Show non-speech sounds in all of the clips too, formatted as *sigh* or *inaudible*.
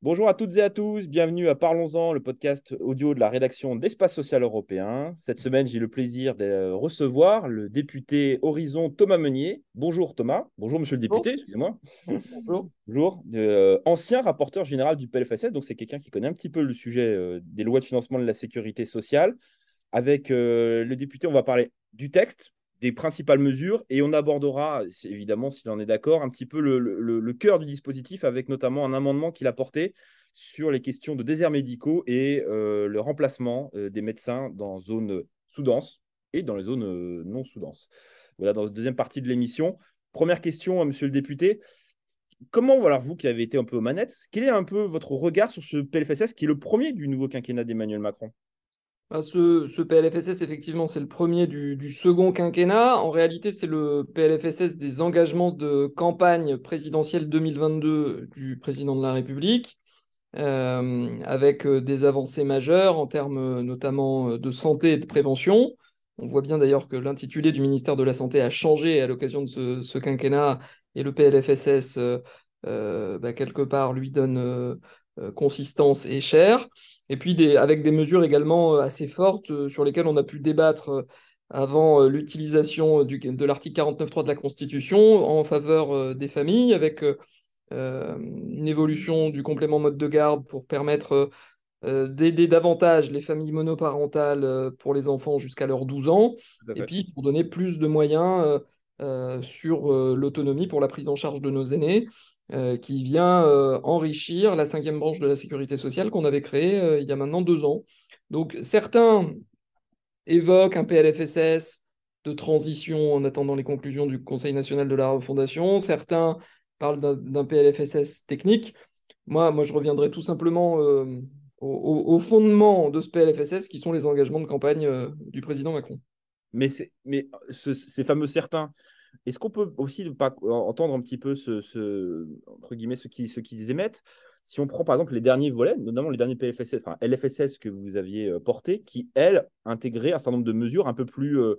Bonjour à toutes et à tous, bienvenue à Parlons-en, le podcast audio de la rédaction d'Espace Social Européen. Cette semaine, j'ai le plaisir de recevoir le député Horizon Thomas Meunier. Bonjour Thomas, bonjour monsieur le député, excusez-moi. Bonjour. *laughs* Bonjour, euh, ancien rapporteur général du PLFSS, donc c'est quelqu'un qui connaît un petit peu le sujet euh, des lois de financement de la sécurité sociale. Avec euh, le député, on va parler du texte, des principales mesures et on abordera, évidemment, s'il en est d'accord, un petit peu le, cœur du dispositif avec notamment un amendement qu'il a porté sur les questions de déserts médicaux et euh, le remplacement euh, des médecins dans zones sous-denses et dans les zones euh, non sous-denses. Voilà, dans la deuxième partie de l'émission. Première question, monsieur le député. Comment, voilà, vous qui avez été un peu aux manettes, quel est un peu votre regard sur ce PLFSS qui est le premier du nouveau quinquennat d'Emmanuel Macron? Bah, ce, PLFSS, effectivement, c'est le premier du, second quinquennat. En réalité, c'est le PLFSS des engagements de campagne présidentielle 2022 du président de la République, euh, avec euh, des avancées majeures en termes euh, notamment de santé et de prévention. On voit bien d'ailleurs que l'intitulé du ministère de la Santé a changé à l'occasion de ce, quinquennat et le PLFSS, bah, quelque part, lui donne consistance et chair et puis des, avec des mesures également euh, assez fortes euh, sur lesquelles on a pu débattre euh, avant l'utilisation de l'article 49.3 de la Constitution en faveur des familles, avec une évolution du complément mode de garde pour permettre d'aider davantage les familles monoparentales pour les enfants jusqu'à leurs 12 ans, et puis pour donner plus de moyens sur l'autonomie pour la prise en charge de nos aînés. Euh, qui vient euh, enrichir la cinquième branche de la sécurité sociale qu'on avait créée euh, il y a maintenant deux ans. Donc certains évoquent un PLFSS de transition en attendant les conclusions du Conseil national de la refondation, certains parlent d'un PLFSS technique. Moi, moi, je reviendrai tout simplement au, fondement de ce PLFSS, qui sont les engagements de campagne du président Macron. Mais, mais ces fameux certains, est-ce qu'on peut aussi pas entendre un petit peu ce, entre guillemets ceux qui, ceux qui émettent? Si on prend par exemple les derniers volets, notamment les derniers enfin LFSS que vous aviez euh, portés, qui elles intégraient un certain nombre de mesures un peu plus euh,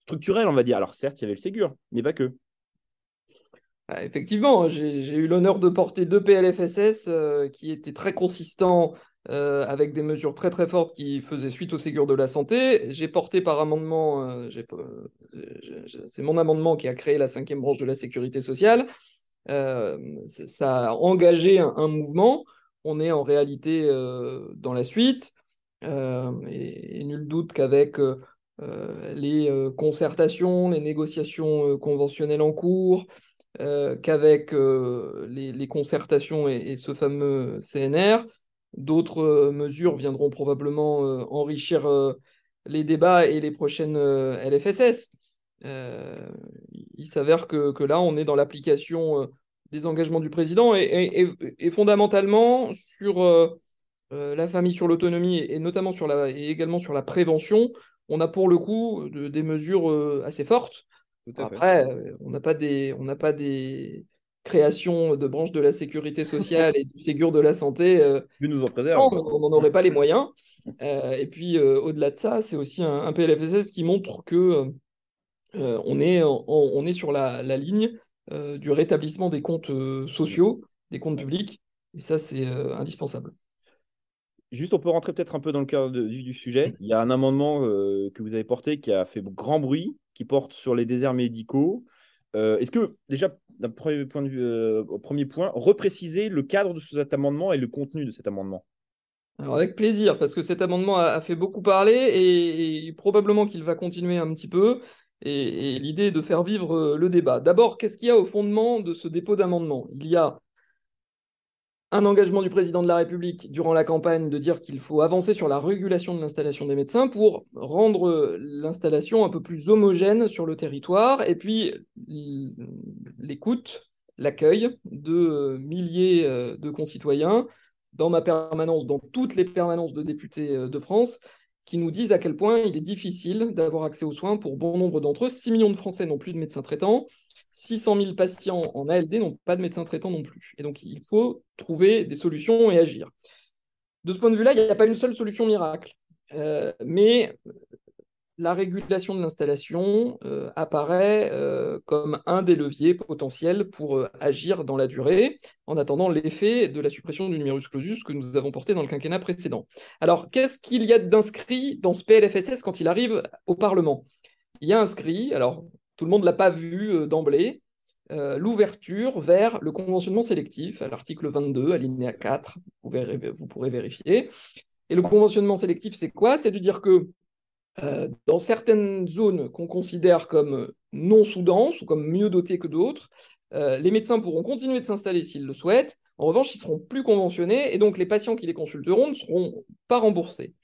structurelles, on va dire. Alors certes, il y avait le Ségur, mais pas que. Ah, effectivement, j'ai eu l'honneur de porter deux PLFSS euh, qui étaient très consistants euh, avec des mesures très très fortes qui faisaient suite au Ségur de la santé. J'ai porté par amendement, euh, c'est mon amendement qui a créé la cinquième branche de la sécurité sociale. Euh, ça a engagé un, mouvement. On est en réalité dans la suite. Et, et, nul doute qu'avec les concertations, les négociations conventionnelles en cours, qu'avec les, concertations et, ce fameux CNR, D'autres euh, mesures viendront probablement euh, enrichir euh, les débats et les prochaines LFSS. il s'avère que, là, on est dans l'application des engagements du président et, fondamentalement sur la famille, sur l'autonomie et, notamment sur la, et également sur la prévention, on a pour le coup des mesures assez fortes. Après, on n'a pas des, on n'a pas des, création de branches de la sécurité sociale *laughs* et du Ségur de la santé, euh, nous en on n'en aurait pas les moyens. Euh, et puis, euh, au-delà de ça, c'est aussi un, PLFSS qui montre que on, est, on, est sur la, ligne du rétablissement des comptes sociaux, des comptes publics. Et ça, c'est indispensable. Juste, on peut rentrer peut-être un peu dans le cœur du sujet. Il y a un amendement que vous avez porté qui a fait grand bruit, qui porte sur les déserts médicaux. Est-ce que, déjà, d'un premier point de vue, euh, premier point, repréciser le cadre de cet amendement et le contenu de cet amendement? Alors avec plaisir, parce que cet amendement a, fait beaucoup parler et, probablement qu'il va continuer un petit peu. Et, l'idée est de faire vivre euh, le débat. D'abord, qu'est-ce qu'il y a au fondement de ce dépôt d'amendement? Il y a un engagement du président de la République durant la campagne de dire qu'il faut avancer sur la régulation de l'installation des médecins pour rendre l'installation un peu plus homogène sur le territoire et puis l'écoute, l'accueil de milliers euh, de concitoyens dans ma permanence, dans toutes les permanences de députés euh, de France, qui nous disent à quel point il est difficile d'avoir accès aux soins pour bon nombre d'entre eux. 6 millions de Français n'ont plus de médecins traitants. 600 000 patients en ALD n'ont pas de médecin traitant non plus. Et donc, il faut trouver des solutions et agir. De ce point de vue-là, il n'y a pas une seule solution miracle. Euh, mais la régulation de l'installation euh, apparaît euh, comme un des leviers potentiels pour euh, agir dans la durée, en attendant l'effet de la suppression du numerus clausus que nous avons porté dans le quinquennat précédent. Alors, qu'est-ce qu'il y a d'inscrit dans ce PLFSS quand il arrive au Parlement? Il y a inscrit, alors tout le monde ne l'a pas vu d'emblée, l'ouverture vers le conventionnement sélectif, à l'article 22, alinéa 4, vous, pourrez vérifier. Et le conventionnement sélectif, c'est quoi? C'est de dire que euh, dans certaines zones qu'on considère comme non sous-denses ou comme mieux dotées que d'autres, euh, les médecins pourront continuer de s'installer s'ils le souhaitent. En revanche, ils seront plus conventionnés et donc les patients qui les consulteront ne seront pas remboursés.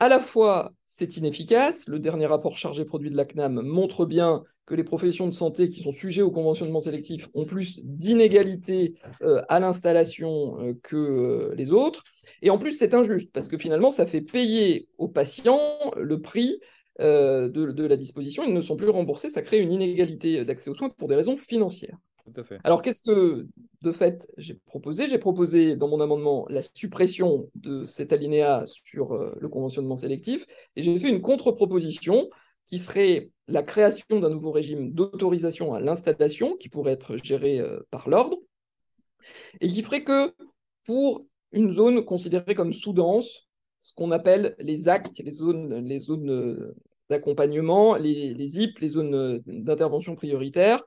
À la fois, c'est inefficace. Le dernier rapport chargé produit de la CNAM montre bien que les professions de santé qui sont sujets au conventionnement sélectif ont plus d'inégalités euh, à l'installation euh, que euh, les autres. Et en plus, c'est injuste, parce que finalement, ça fait payer aux patients le prix de, la disposition. Ils ne sont plus remboursés, ça crée une inégalité d'accès aux soins pour des raisons financières. Alors, qu'est-ce que, de fait, j'ai proposé? J'ai proposé dans mon amendement la suppression de cet alinéa sur le conventionnement sélectif, et j'ai fait une contre-proposition qui serait la création d'un nouveau régime d'autorisation à l'installation qui pourrait être géré euh, par l'ordre et qui ferait que pour une zone considérée comme sous-dense, ce qu'on appelle les AC, les zones, euh, d'accompagnement, les, les ZIP, les zones euh, d'intervention prioritaire,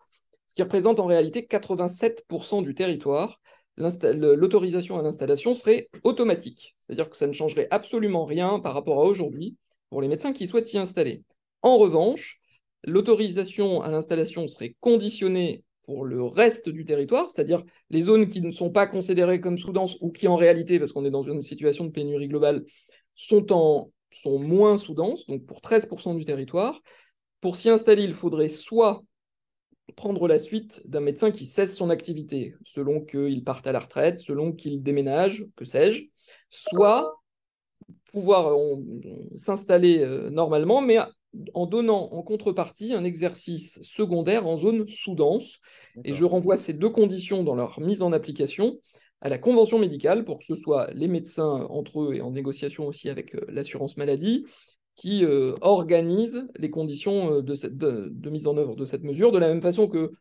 ce qui représente en réalité 87% du territoire, l'autorisation à l'installation serait automatique. C'est-à-dire que ça ne changerait absolument rien par rapport à aujourd'hui pour les médecins qui souhaitent s'y installer. En revanche, l'autorisation à l'installation serait conditionnée pour le reste du territoire, c'est-à-dire les zones qui ne sont pas considérées comme sous-denses ou qui en réalité, parce qu'on est dans une situation de pénurie globale, sont, en, moins sous-denses, donc pour 13% du territoire. Pour s'y installer, il faudrait soit prendre la suite d'un médecin qui cesse son activité, selon qu'il parte à la retraite, selon qu'il déménage, que sais-je, soit pouvoir s'installer euh, normalement, mais en donnant en contrepartie un exercice secondaire en zone sous-dense. Et je renvoie ces deux conditions dans leur mise en application à la convention médicale pour que ce soit les médecins entre eux et en négociation aussi avec euh, l'assurance maladie qui euh, organisent les conditions euh, de, mise en œuvre de cette mesure, de la même façon que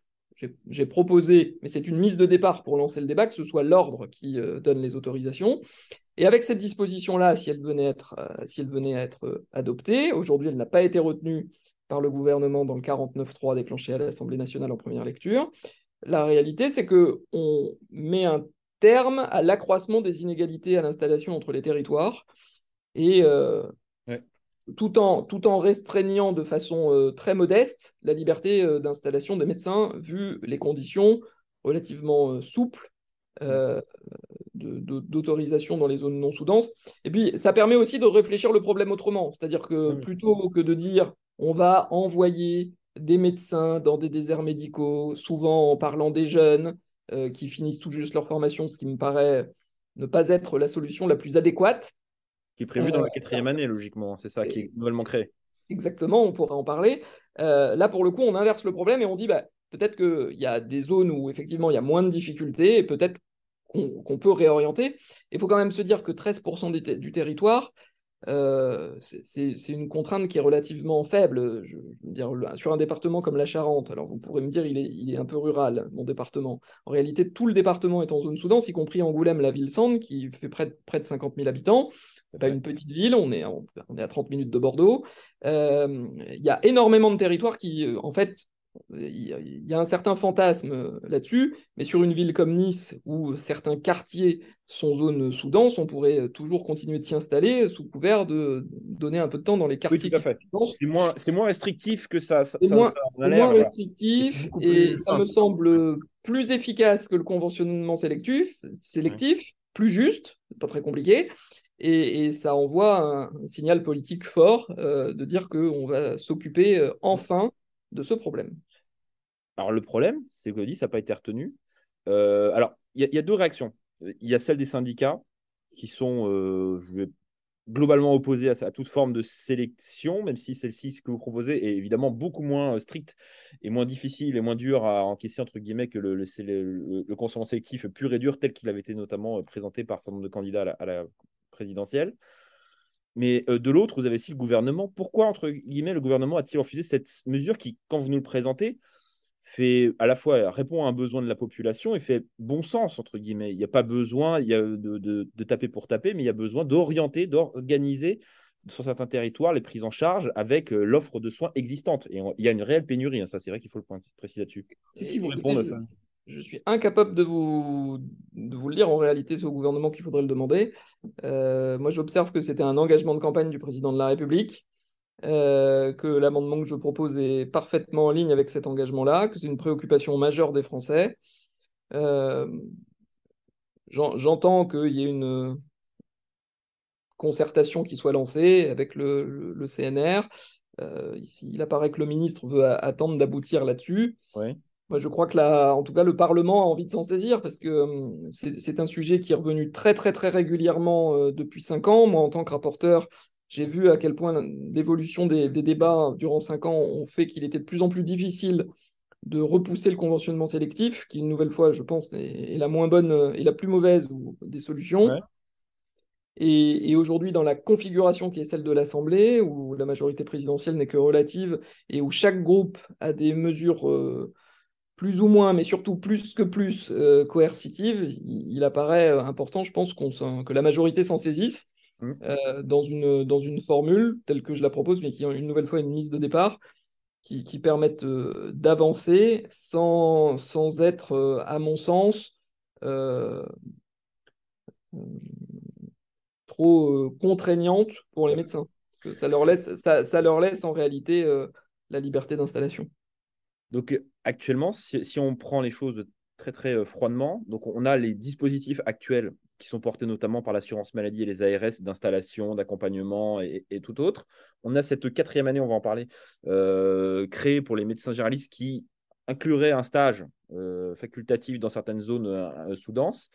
j'ai proposé, mais c'est une mise de départ pour lancer le débat, que ce soit l'ordre qui donne les autorisations. Et avec cette disposition-là, si elle venait être, euh, si elle venait à être euh, adoptée, aujourd'hui elle n'a pas été retenue par le gouvernement dans le 49.3 déclenché à l'Assemblée nationale en première lecture, la réalité c'est qu'on met un terme à l'accroissement des inégalités à l'installation entre les territoires. Et euh, tout, en, tout en restreignant de façon très modeste la liberté d'installation des médecins vu les conditions relativement souples d'autorisation dans les zones non sous-denses. Et puis, ça permet aussi de réfléchir le problème autrement. C'est-à-dire que plutôt que de dire on va envoyer des médecins dans des déserts médicaux, souvent en parlant des jeunes euh, qui finissent tout juste leur formation, ce qui me paraît ne pas être la solution la plus adéquate. Qui est prévu dans la euh, quatrième année, logiquement. C'est ça qui est nouvellement créé. Exactement, on pourra en parler. Euh, là, pour le coup, on inverse le problème et on dit bah, peut-être qu'il y a des zones où effectivement il y a moins de difficultés et peut-être qu'on peut réorienter. Il faut quand même se dire que 13% du, territoire, euh, c'est une contrainte qui est relativement faible. Je, dire, sur un département comme la Charente, alors vous pourrez me dire il est, il est, un peu rural, mon département. En réalité, tout le département est en zone sous-dense, y compris Angoulême, la ville-centre, qui fait près de, près de 50 000 habitants. C'est pas une petite ville, on est, on est à 30 minutes de Bordeaux. Euh, il y a énormément de territoires qui, euh, en fait, il y a un certain fantasme euh, là-dessus, mais sur une ville comme Nice, où certains quartiers sont zones sous-denses, on pourrait toujours continuer de s'y installer sous couvert de donner un peu de temps dans les quartiers. c'est moins, moins, restrictif que ça. c'est moins, restrictif et ça me semble plus efficace que le conventionnement sélectif, sélectif plus juste, pas très compliqué. Et, ça envoie un, signal politique fort euh, de dire qu'on va s'occuper euh, enfin de ce problème Alors le problème, c'est que dit, ça n'a pas été retenu. Euh, alors, il y, a deux réactions. Il y a celle des syndicats qui sont je vais, globalement opposés à, toute forme de sélection, même si celle-ci, ce que vous proposez, est évidemment beaucoup moins stricte et moins difficile et moins dur à encaisser, entre guillemets, que le, le, le, sélectif pur et dur tel qu'il avait été notamment présenté par certain nombre de candidats à la présidentielle. Mais de l'autre, vous avez aussi le gouvernement. Pourquoi, entre guillemets, le gouvernement a-t-il refusé cette mesure qui, quand vous nous le présentez, fait à la fois répond à un besoin de la population et fait bon sens, entre guillemets. Il n'y a pas besoin il y a de, de, taper pour taper, mais il y a besoin d'orienter, d'organiser sur certains territoires les prises en charge avec l'offre de soins existante. Et il y a une réelle pénurie, hein, ça c'est vrai qu'il faut le préciser là-dessus. Qu'est-ce qui vous répond à ça? Je suis incapable de vous, de vous le dire. En réalité, c'est au gouvernement qu'il faudrait le demander. Euh, moi, j'observe que c'était un engagement de campagne du président de la République, euh, que l'amendement que je propose est parfaitement en ligne avec cet engagement-là, que c'est une préoccupation majeure des Français. Euh, j'entends qu'il y ait une concertation qui soit lancée avec le, CNR. il apparaît que le ministre veut attendre d'aboutir là-dessus. Oui. Moi, je crois que là, en tout cas, le Parlement a envie de s'en saisir parce que hum, c'est un sujet qui est revenu très, très, très régulièrement euh, depuis cinq ans. Moi, en tant que rapporteur, j'ai vu à quel point l'évolution des, débats durant cinq ans ont fait qu'il était de plus en plus difficile de repousser le conventionnement sélectif, qui, une nouvelle fois, je pense, est, la moins bonne et la plus mauvaise des solutions. Et, aujourd'hui, dans la configuration qui est celle de l'Assemblée, où la majorité présidentielle n'est que relative et où chaque groupe a des mesures euh, plus ou moins, mais surtout plus que plus euh, coercitive, il, apparaît euh, important, je pense, que la majorité s'en saisisse mmh. euh, dans, une, dans une formule telle que je la propose, mais qui est une nouvelle fois une mise de départ, qui, qui permette d'avancer sans, sans être, à mon sens, trop contraignante pour les médecins. Parce que ça leur laisse, ça, ça leur laisse en réalité la liberté d'installation. Donc actuellement, si, on prend les choses très très euh, froidement, donc on a les dispositifs actuels qui sont portés notamment par l'assurance maladie et les ARS d'installation, d'accompagnement et, tout autre. On a cette quatrième année, on va en parler, euh, créée pour les médecins généralistes qui inclurait un stage euh, facultatif dans certaines zones sous-denses.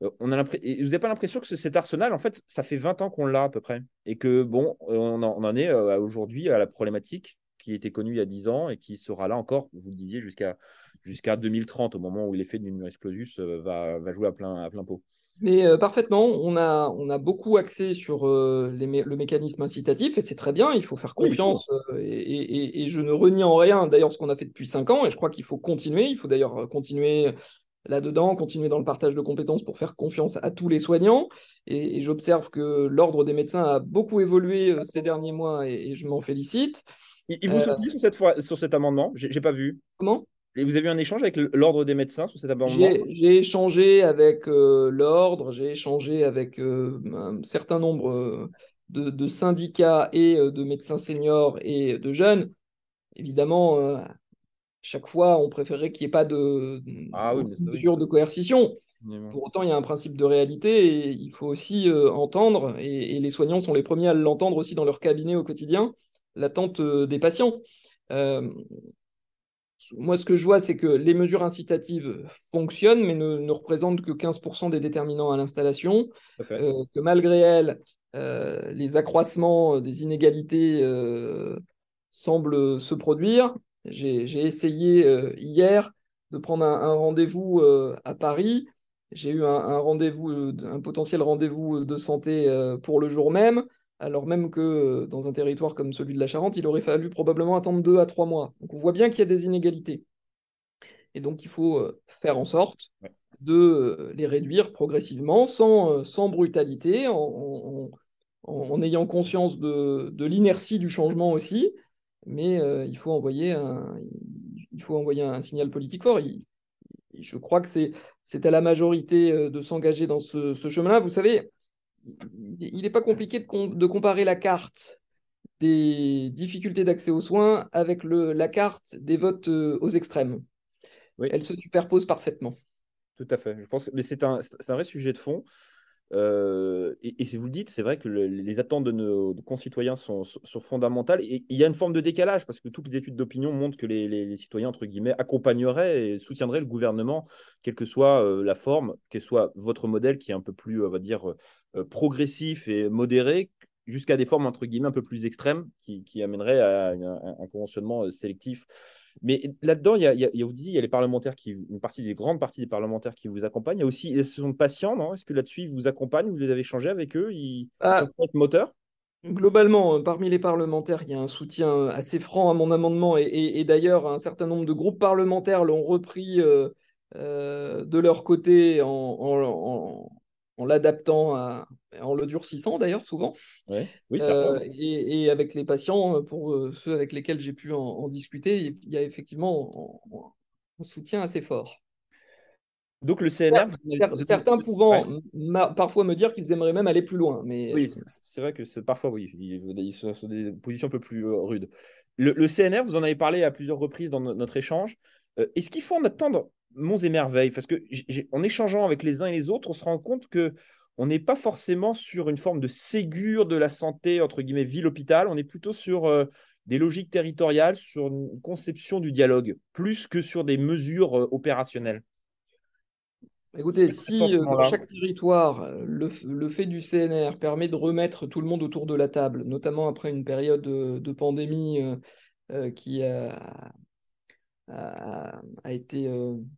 on a vous n'avez pas l'impression que cet arsenal, en fait, ça fait 20 ans qu'on l'a à peu près. Et que, bon, on en est aujourd'hui à la problématique qui était connu il y a 10 ans et qui sera là encore, vous le disiez, jusqu'à jusqu'à 2030, au moment où l'effet de numerus clausus euh, va, va, jouer à plein, à plein pot. Mais euh, parfaitement, on a, on a beaucoup axé sur euh, les le mécanisme incitatif et c'est très bien, il faut faire confiance et, et, je ne renie en rien d'ailleurs ce qu'on a fait depuis 5 ans et je crois qu'il faut continuer, il faut d'ailleurs continuer là-dedans, continuer dans le partage de compétences pour faire confiance à tous les soignants et, j'observe que l'ordre des médecins a beaucoup évolué ces derniers mois et, je m'en félicite. Il, vous soutient sur, cette fois, sur cet amendement J'ai pas vu. Comment? Et vous avez eu un échange avec l'ordre des médecins sur cet amendement? J'ai échangé avec euh, l'ordre, j'ai échangé avec euh, un certain nombre euh, de, syndicats et de médecins seniors et de jeunes. Évidemment, chaque fois, on préférait qu'il n'y ait pas de, ah mesure de coercition. Pour autant, il y a un principe de réalité et il faut aussi entendre, et, et, les soignants sont les premiers à l'entendre aussi dans leur cabinet au quotidien, l'attente euh, des patients. Euh, moi, ce que je vois, c'est que les mesures incitatives fonctionnent, mais ne, représentent que 15% des déterminants à l'installation, euh, que malgré elles, les accroissements des inégalités semblent se produire. J'ai essayé hier de prendre un, rendez-vous à Paris. J'ai eu un, un rendez-vous, un potentiel rendez-vous de santé pour le jour même alors même que euh, dans un territoire comme celui de la Charente, il aurait fallu probablement attendre deux à trois mois. Donc on voit bien qu'il y a des inégalités. Et donc il faut euh, faire en sorte de euh, les réduire progressivement, sans, sans brutalité, en, ayant conscience de, l'inertie du changement aussi. Mais il, faut envoyer un, il faut envoyer un signal politique fort. je crois que c'est à la majorité de s'engager dans ce, ce chemin-là. Vous savez, il n'est pas compliqué de, comparer la carte des difficultés d'accès aux soins avec le, la carte des votes euh, aux extrêmes. Oui. Elle se superpose parfaitement. Tout à fait. Je pense, mais c'est un, un, vrai sujet de fond. Euh, et, si vous le dites, c'est vrai que les attentes de nos concitoyens sont, fondamentales. Et il y a une forme de décalage parce que toutes les études d'opinion montrent que les, citoyens, entre guillemets, accompagneraient et soutiendraient le gouvernement, quelle que soit euh, la forme, quel soit votre modèle qui est un peu plus, on va dire, euh, progressif et modéré, jusqu'à des formes, entre guillemets, un peu plus extrêmes qui, amèneraient à un conventionnement sélectif. Mais là-dedans, il y a, vous dit, il y a les parlementaires qui, une partie des grandes parties des parlementaires qui vous accompagnent. Il y a aussi, ce sont patients, non? Est-ce que là-dessus, ils vous accompagnent Vous les avez changés avec eux? Ils ah. être moteurs? Globalement, parmi les parlementaires, il y a un soutien assez franc à mon amendement. Et, d'ailleurs, un certain nombre de groupes parlementaires l'ont repris euh, euh, de leur côté en, l'adaptant, en le durcissant d'ailleurs souvent. Oui, euh, et, avec les patients, pour ceux avec lesquels j'ai pu en, discuter, il y a effectivement un soutien assez fort. Donc le CNR. Certains pouvant parfois me dire qu'ils aimeraient même aller plus loin. Mais oui, c'est vrai que c'est parfois, oui, ils, sont sur des positions un peu plus euh, rudes. Le, CNR, vous en avez parlé à plusieurs reprises dans notre échange. Euh, est-ce qu'il faut en attendre monts et merveilles Parce que en échangeant avec les uns et les autres, on se rend compte que on n'est pas forcément sur une forme de Ségur de la santé, entre guillemets, ville-hôpital. On est plutôt sur euh, des logiques territoriales, sur une conception du dialogue, plus que sur des mesures opérationnelles. Écoutez, si euh, dans chaque territoire, euh, le, fait du CNR permet de remettre tout le monde autour de la table, notamment après une période de, pandémie euh, qui a, été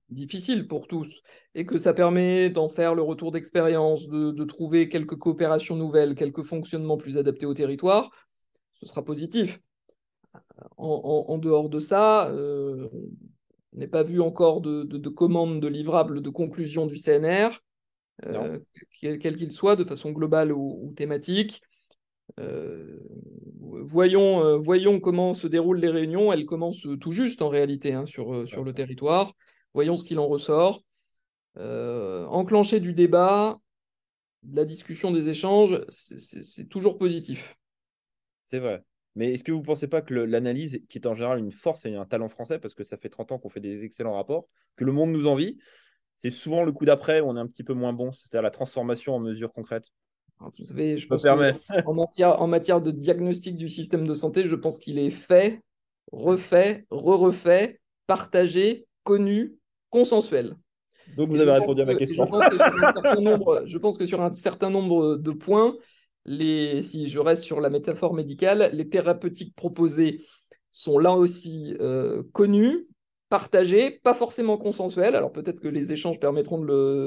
difficile pour tous, et que ça permet d'en faire le retour d'expérience, de, trouver quelques coopérations nouvelles, quelques fonctionnements plus adaptés au territoire, ce sera positif. En, dehors de ça, on n'est pas vu encore de, de, de commande de livrable de conclusion du CNR, euh, quel qu'il soit, de façon globale ou, thématique. Euh, voyons, euh, voyons comment se déroulent les réunions. Elles commencent tout juste en réalité hein, sur, sur le territoire. Voyons ce qu'il en ressort. enclencher du débat, de la discussion, des échanges, c'est toujours positif. C'est vrai. Mais est-ce que vous ne pensez pas que l'analyse, qui est en général une force et un talent français, parce que ça fait 30 ans qu'on fait des excellents rapports, que le monde nous envie, c'est souvent le coup d'après où on est un petit peu moins bon, c'est-à-dire la transformation en mesures concrètes? Vous savez, je pense *laughs* en, matière, en matière de diagnostic du système de santé, je pense qu'il est fait, refait, re-refait, partagé, connu, consensuel. Donc vous avez répondu à ma question. *laughs* je pense que sur un certain nombre de points, si je reste sur la métaphore médicale, les thérapeutiques proposées sont là aussi euh, connues, partagées, pas forcément consensuelles. Alors peut-être que les échanges permettront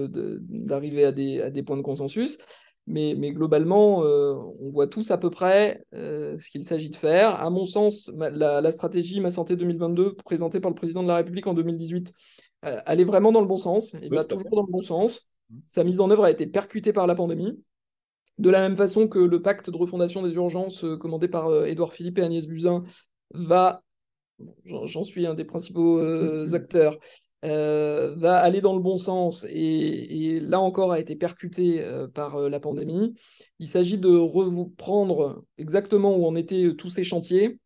d'arriver à, des, points de consensus, mais, globalement, euh, on voit tous à peu près euh, ce qu'il s'agit de faire. À mon sens, la, stratégie Ma Santé 2022, présentée par le président de la République en 2018, elle est vraiment dans le bon sens, il va toujours dans le bon sens. Mmh. Sa mise en œuvre a été percutée par la pandémie. De la même façon que le pacte de refondation des urgences euh, commandé par euh, Édouard Philippe et Agnès Buzyn va, j'en suis un des principaux euh, va aller dans le bon sens et, là encore a été percuté par la pandémie. Il s'agit de reprendre exactement où en étaient tous ces chantiers,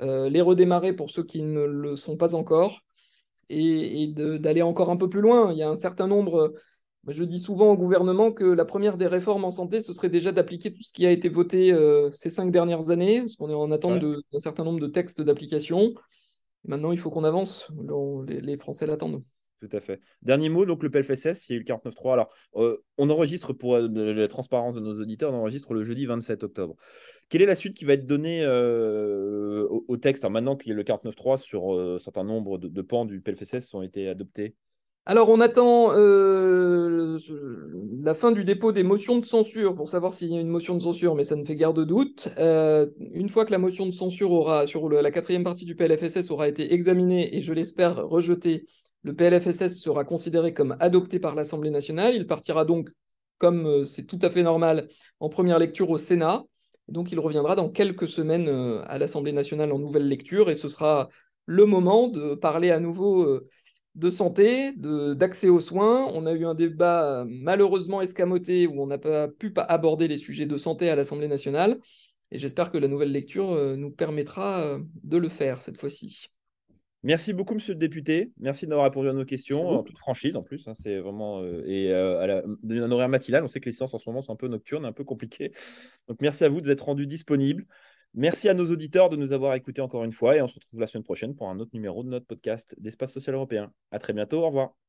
les redémarrer pour ceux qui ne le sont pas encore et, et d'aller encore un peu plus loin. Il y a un certain nombre je dis souvent au gouvernement que la première des réformes en santé, ce serait déjà d'appliquer tout ce qui a été voté euh, ces cinq dernières années, parce qu'on est en attente d'un certain nombre de textes d'application. Maintenant, il faut qu'on avance. Les, Français l'attendent. Tout à fait. Dernier mot, donc le PLFSS, il y a eu le 49.3. Alors, euh, on enregistre pour euh, la transparence de nos auditeurs, on enregistre le jeudi 27 octobre. Quelle est la suite qui va être donnée au, texte? Maintenant qu'il y a le 49.3 sur un certain nombre de, de pans du PLFSS ont été adoptés alors, on attend euh, la fin du dépôt des motions de censure pour savoir s'il y a une motion de censure, mais ça ne fait guère de doute. Euh, une fois que la motion de censure aura, sur la quatrième partie du PLFSS aura été examinée et je l'espère rejetée, le PLFSS sera considéré comme adopté par l'Assemblée nationale. Il partira donc, comme euh, c'est tout à fait normal, en première lecture au Sénat. Donc, il reviendra dans quelques semaines à l'Assemblée nationale en nouvelle lecture et ce sera le moment de parler à nouveau de santé, d'accès aux soins. On a eu un débat malheureusement escamoté où on n'a pas pu aborder les sujets de santé à l'Assemblée nationale. Et j'espère que la nouvelle lecture euh, nous permettra euh, de le faire cette fois-ci. Merci beaucoup, monsieur le député. Merci d'avoir répondu à nos questions, en toute franchise en plus. Hein, c'est vraiment. Euh, et à la, un horaire matinal, on sait que les séances en ce moment sont un peu nocturnes, un peu compliquées. Donc merci à vous d'être rendu disponible. Merci à nos auditeurs de nous avoir écoutés encore une fois et on se retrouve la semaine prochaine pour un autre numéro de notre podcast d'Espace Social Européen. À très bientôt, au revoir.